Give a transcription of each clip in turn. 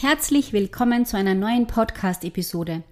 Herzlich willkommen zu einer neuen Podcast-Episode.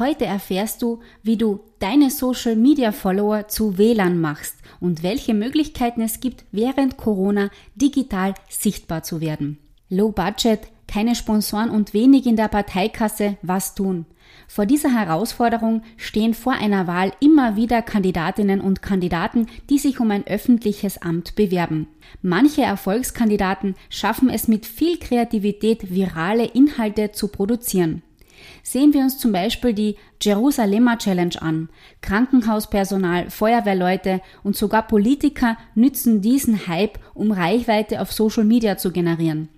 Heute erfährst du, wie du deine Social-Media-Follower zu WLAN machst und welche Möglichkeiten es gibt, während Corona digital sichtbar zu werden. Low Budget, keine Sponsoren und wenig in der Parteikasse, was tun? Vor dieser Herausforderung stehen vor einer Wahl immer wieder Kandidatinnen und Kandidaten, die sich um ein öffentliches Amt bewerben. Manche Erfolgskandidaten schaffen es mit viel Kreativität, virale Inhalte zu produzieren. Sehen wir uns zum Beispiel die Jerusalemer Challenge an. Krankenhauspersonal, Feuerwehrleute und sogar Politiker nützen diesen Hype, um Reichweite auf Social Media zu generieren.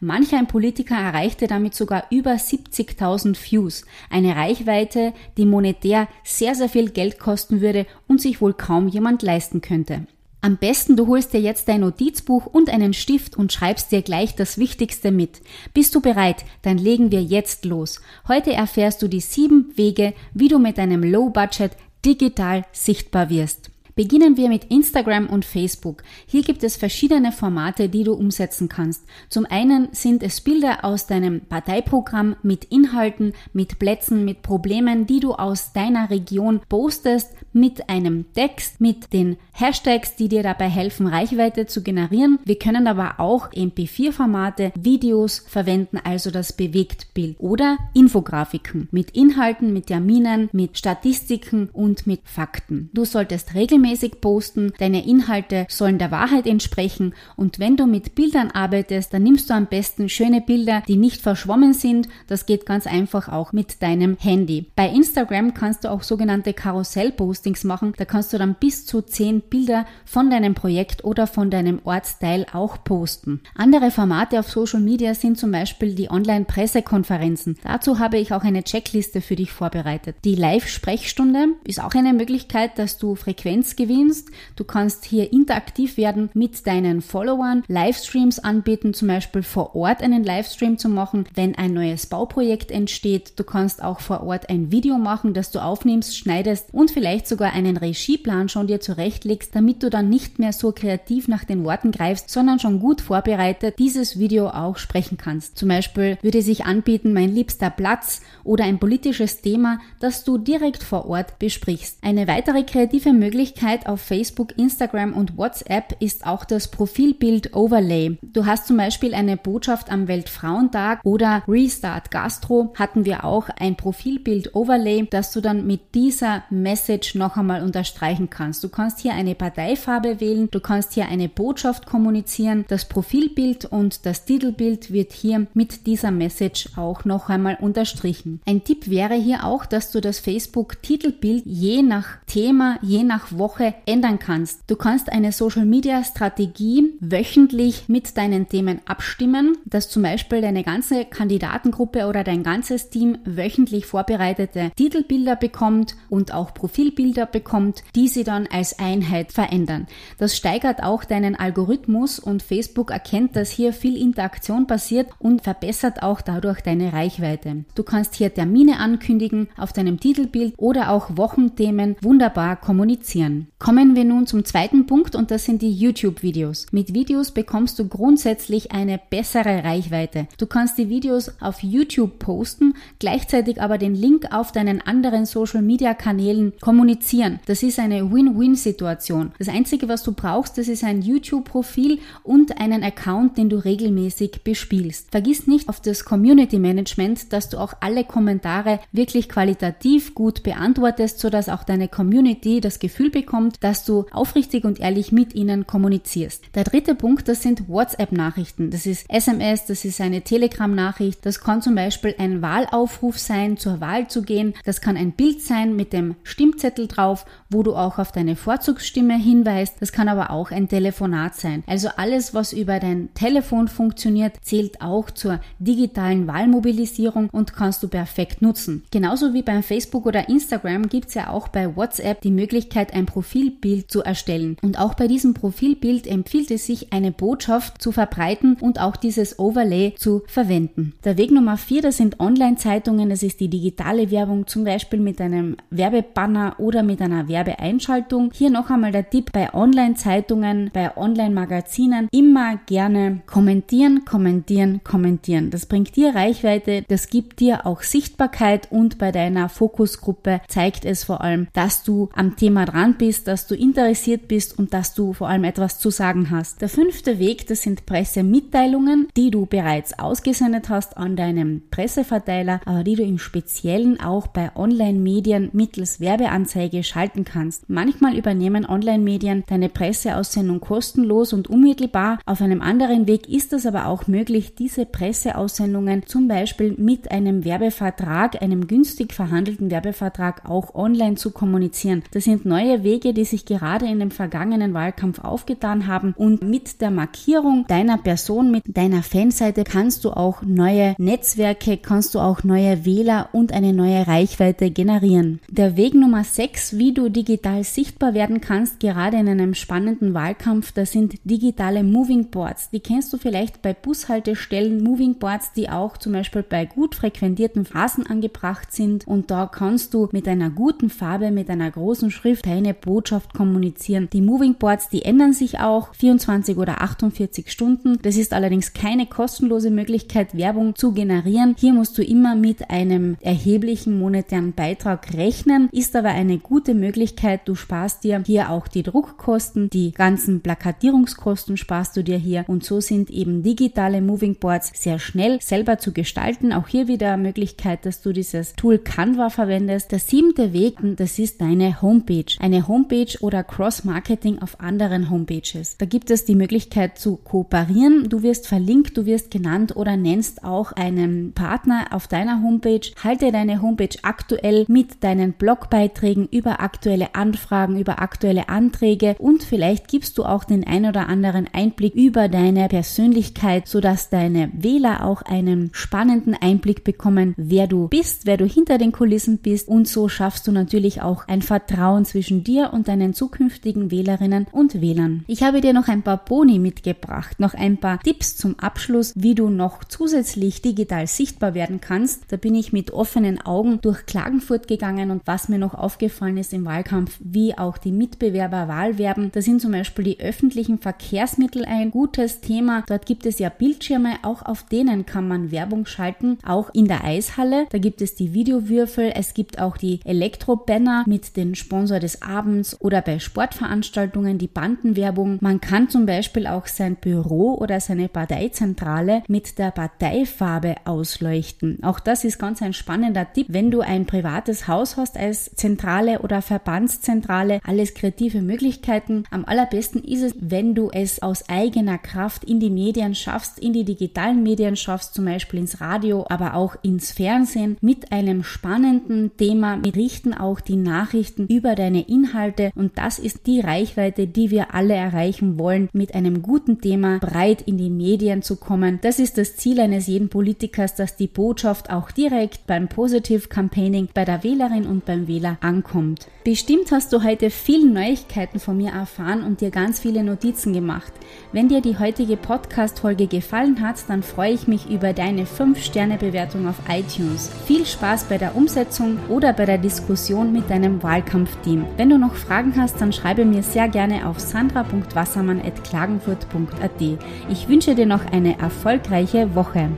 Manch ein Politiker erreichte damit sogar über 70.000 Views, eine Reichweite, die monetär sehr, sehr viel Geld kosten würde und sich wohl kaum jemand leisten könnte. Am besten du holst dir jetzt dein Notizbuch und einen Stift und schreibst dir gleich das Wichtigste mit. Bist du bereit? Dann legen wir jetzt los. Heute erfährst du die sieben Wege, wie du mit deinem Low Budget digital sichtbar wirst. Beginnen wir mit Instagram und Facebook. Hier gibt es verschiedene Formate, die du umsetzen kannst. Zum einen sind es Bilder aus deinem Parteiprogramm mit Inhalten, mit Plätzen, mit Problemen, die du aus deiner Region postest, mit einem Text, mit den Hashtags, die dir dabei helfen, Reichweite zu generieren. Wir können aber auch MP4-Formate, Videos verwenden, also das Bewegtbild oder Infografiken mit Inhalten, mit Terminen, mit Statistiken und mit Fakten. Du solltest regelmäßig regelmäßig posten, deine Inhalte sollen der Wahrheit entsprechen und wenn du mit Bildern arbeitest, dann nimmst du am besten schöne Bilder, die nicht verschwommen sind. Das geht ganz einfach auch mit deinem Handy. Bei Instagram kannst du auch sogenannte Karussell-Postings machen. Da kannst du dann bis zu 10 Bilder von deinem Projekt oder von deinem Ortsteil auch posten. Andere Formate auf Social Media sind zum Beispiel die Online-Pressekonferenzen. Dazu habe ich auch eine Checkliste für dich vorbereitet. Die Live-Sprechstunde ist auch eine Möglichkeit, dass du Frequenz gewinnst. Du kannst hier interaktiv werden mit deinen Followern, Livestreams anbieten, zum Beispiel vor Ort einen Livestream zu machen, wenn ein neues Bauprojekt entsteht. Du kannst auch vor Ort ein Video machen, das du aufnimmst, schneidest und vielleicht sogar einen Regieplan schon dir zurechtlegst, damit du dann nicht mehr so kreativ nach den Worten greifst, sondern schon gut vorbereitet dieses Video auch sprechen kannst. Zum Beispiel würde sich anbieten, mein liebster Platz oder ein politisches Thema, das du direkt vor Ort besprichst. Eine weitere kreative Möglichkeit Möglichkeit auf Facebook, Instagram und WhatsApp ist auch das Profilbild Overlay. Du hast zum Beispiel eine Botschaft am Weltfrauentag oder Restart Gastro hatten wir auch ein Profilbild Overlay, das du dann mit dieser Message noch einmal unterstreichen kannst. Du kannst hier eine Parteifarbe wählen, du kannst hier eine Botschaft kommunizieren. Das Profilbild und das Titelbild wird hier mit dieser Message auch noch einmal unterstrichen. Ein Tipp wäre hier auch, dass du das Facebook Titelbild je nach Thema, je nach Woche Woche ändern kannst. Du kannst eine Social Media Strategie wöchentlich mit deinen Themen abstimmen, dass zum Beispiel deine ganze Kandidatengruppe oder dein ganzes Team wöchentlich vorbereitete Titelbilder bekommt und auch Profilbilder bekommt, die sie dann als Einheit verändern. Das steigert auch deinen Algorithmus und Facebook erkennt, dass hier viel Interaktion passiert und verbessert auch dadurch deine Reichweite. Du kannst hier Termine ankündigen auf deinem Titelbild oder auch Wochenthemen wunderbar kommunizieren. Kommen wir nun zum zweiten Punkt und das sind die YouTube-Videos. Mit Videos bekommst du grundsätzlich eine bessere Reichweite. Du kannst die Videos auf YouTube posten, gleichzeitig aber den Link auf deinen anderen Social-Media-Kanälen kommunizieren. Das ist eine Win-Win-Situation. Das Einzige, was du brauchst, das ist ein YouTube-Profil und einen Account, den du regelmäßig bespielst. Vergiss nicht auf das Community Management, dass du auch alle Kommentare wirklich qualitativ gut beantwortest, sodass auch deine Community das Gefühl bekommt, bekommt, dass du aufrichtig und ehrlich mit ihnen kommunizierst. Der dritte Punkt, das sind WhatsApp-Nachrichten. Das ist SMS, das ist eine Telegram-Nachricht. Das kann zum Beispiel ein Wahlaufruf sein, zur Wahl zu gehen. Das kann ein Bild sein mit dem Stimmzettel drauf, wo du auch auf deine Vorzugsstimme hinweist. Das kann aber auch ein Telefonat sein. Also alles, was über dein Telefon funktioniert, zählt auch zur digitalen Wahlmobilisierung und kannst du perfekt nutzen. Genauso wie beim Facebook oder Instagram gibt es ja auch bei WhatsApp die Möglichkeit, ein Profilbild zu erstellen. Und auch bei diesem Profilbild empfiehlt es sich, eine Botschaft zu verbreiten und auch dieses Overlay zu verwenden. Der Weg Nummer vier, das sind Online-Zeitungen, das ist die digitale Werbung, zum Beispiel mit einem Werbebanner oder mit einer Werbeeinschaltung. Hier noch einmal der Tipp bei Online-Zeitungen, bei Online-Magazinen immer gerne kommentieren, kommentieren, kommentieren. Das bringt dir Reichweite, das gibt dir auch Sichtbarkeit und bei deiner Fokusgruppe zeigt es vor allem, dass du am Thema dran bist, dass du interessiert bist und dass du vor allem etwas zu sagen hast. Der fünfte Weg, das sind Pressemitteilungen, die du bereits ausgesendet hast an deinem Presseverteiler, aber die du im Speziellen auch bei Online-Medien mittels Werbeanzeige schalten kannst. Manchmal übernehmen Online-Medien deine Presseaussendung kostenlos und unmittelbar. Auf einem anderen Weg ist es aber auch möglich, diese Presseaussendungen zum Beispiel mit einem Werbevertrag, einem günstig verhandelten Werbevertrag auch online zu kommunizieren. Das sind neue Wege, die sich gerade in dem vergangenen Wahlkampf aufgetan haben und mit der Markierung deiner Person, mit deiner Fanseite kannst du auch neue Netzwerke, kannst du auch neue Wähler und eine neue Reichweite generieren. Der Weg Nummer 6, wie du digital sichtbar werden kannst, gerade in einem spannenden Wahlkampf, das sind digitale Moving Boards. Die kennst du vielleicht bei Bushaltestellen, Moving Boards, die auch zum Beispiel bei gut frequentierten Phasen angebracht sind und da kannst du mit einer guten Farbe, mit einer großen Schrift deine Botschaft kommunizieren. Die Moving Boards, die ändern sich auch 24 oder 48 Stunden. Das ist allerdings keine kostenlose Möglichkeit, Werbung zu generieren. Hier musst du immer mit einem erheblichen monetären Beitrag rechnen, ist aber eine gute Möglichkeit. Du sparst dir hier auch die Druckkosten, die ganzen Plakatierungskosten sparst du dir hier und so sind eben digitale Moving Boards sehr schnell selber zu gestalten. Auch hier wieder Möglichkeit, dass du dieses Tool Canva verwendest. Der siebte Weg, das ist deine Homepage. Eine Homepage oder Cross-Marketing auf anderen Homepages. Da gibt es die Möglichkeit zu kooperieren. Du wirst verlinkt, du wirst genannt oder nennst auch einen Partner auf deiner Homepage. Halte deine Homepage aktuell mit deinen Blogbeiträgen über aktuelle Anfragen, über aktuelle Anträge und vielleicht gibst du auch den ein oder anderen Einblick über deine Persönlichkeit, sodass deine Wähler auch einen spannenden Einblick bekommen, wer du bist, wer du hinter den Kulissen bist und so schaffst du natürlich auch ein Vertrauen zwischen dir und deinen zukünftigen Wählerinnen und Wählern. Ich habe dir noch ein paar Boni mitgebracht, noch ein paar Tipps zum Abschluss, wie du noch zusätzlich digital sichtbar werden kannst. Da bin ich mit offenen Augen durch Klagenfurt gegangen und was mir noch aufgefallen ist im Wahlkampf, wie auch die Mitbewerber Wahlwerben. Da sind zum Beispiel die öffentlichen Verkehrsmittel ein gutes Thema. Dort gibt es ja Bildschirme, auch auf denen kann man Werbung schalten. Auch in der Eishalle, da gibt es die Videowürfel, es gibt auch die Elektrobanner mit den Sponsor des Abends oder bei Sportveranstaltungen die Bandenwerbung. Man kann zum Beispiel auch sein Büro oder seine Parteizentrale mit der Parteifarbe ausleuchten. Auch das ist ganz ein spannender Tipp, wenn du ein privates Haus hast als Zentrale oder Verbandszentrale, alles kreative Möglichkeiten. Am allerbesten ist es, wenn du es aus eigener Kraft in die Medien schaffst, in die digitalen Medien schaffst, zum Beispiel ins Radio, aber auch ins Fernsehen mit einem spannenden Thema. Wir richten auch die Nachrichten über deine Inhalte und das ist die Reichweite, die wir alle erreichen wollen, mit einem guten Thema breit in die Medien zu kommen. Das ist das Ziel eines jeden Politikers, dass die Botschaft auch direkt beim Positive Campaigning bei der Wählerin und beim Wähler ankommt. Bestimmt hast du heute viele Neuigkeiten von mir erfahren und dir ganz viele Notizen gemacht. Wenn dir die heutige Podcast-Folge gefallen hat, dann freue ich mich über deine 5-Sterne-Bewertung auf iTunes. Viel Spaß bei der Umsetzung oder bei der Diskussion mit deinem Wahlkampfteam. Wenn du noch Fragen hast, dann schreibe mir sehr gerne auf sandra.wassermann.klagenfurt.at. Ich wünsche dir noch eine erfolgreiche Woche.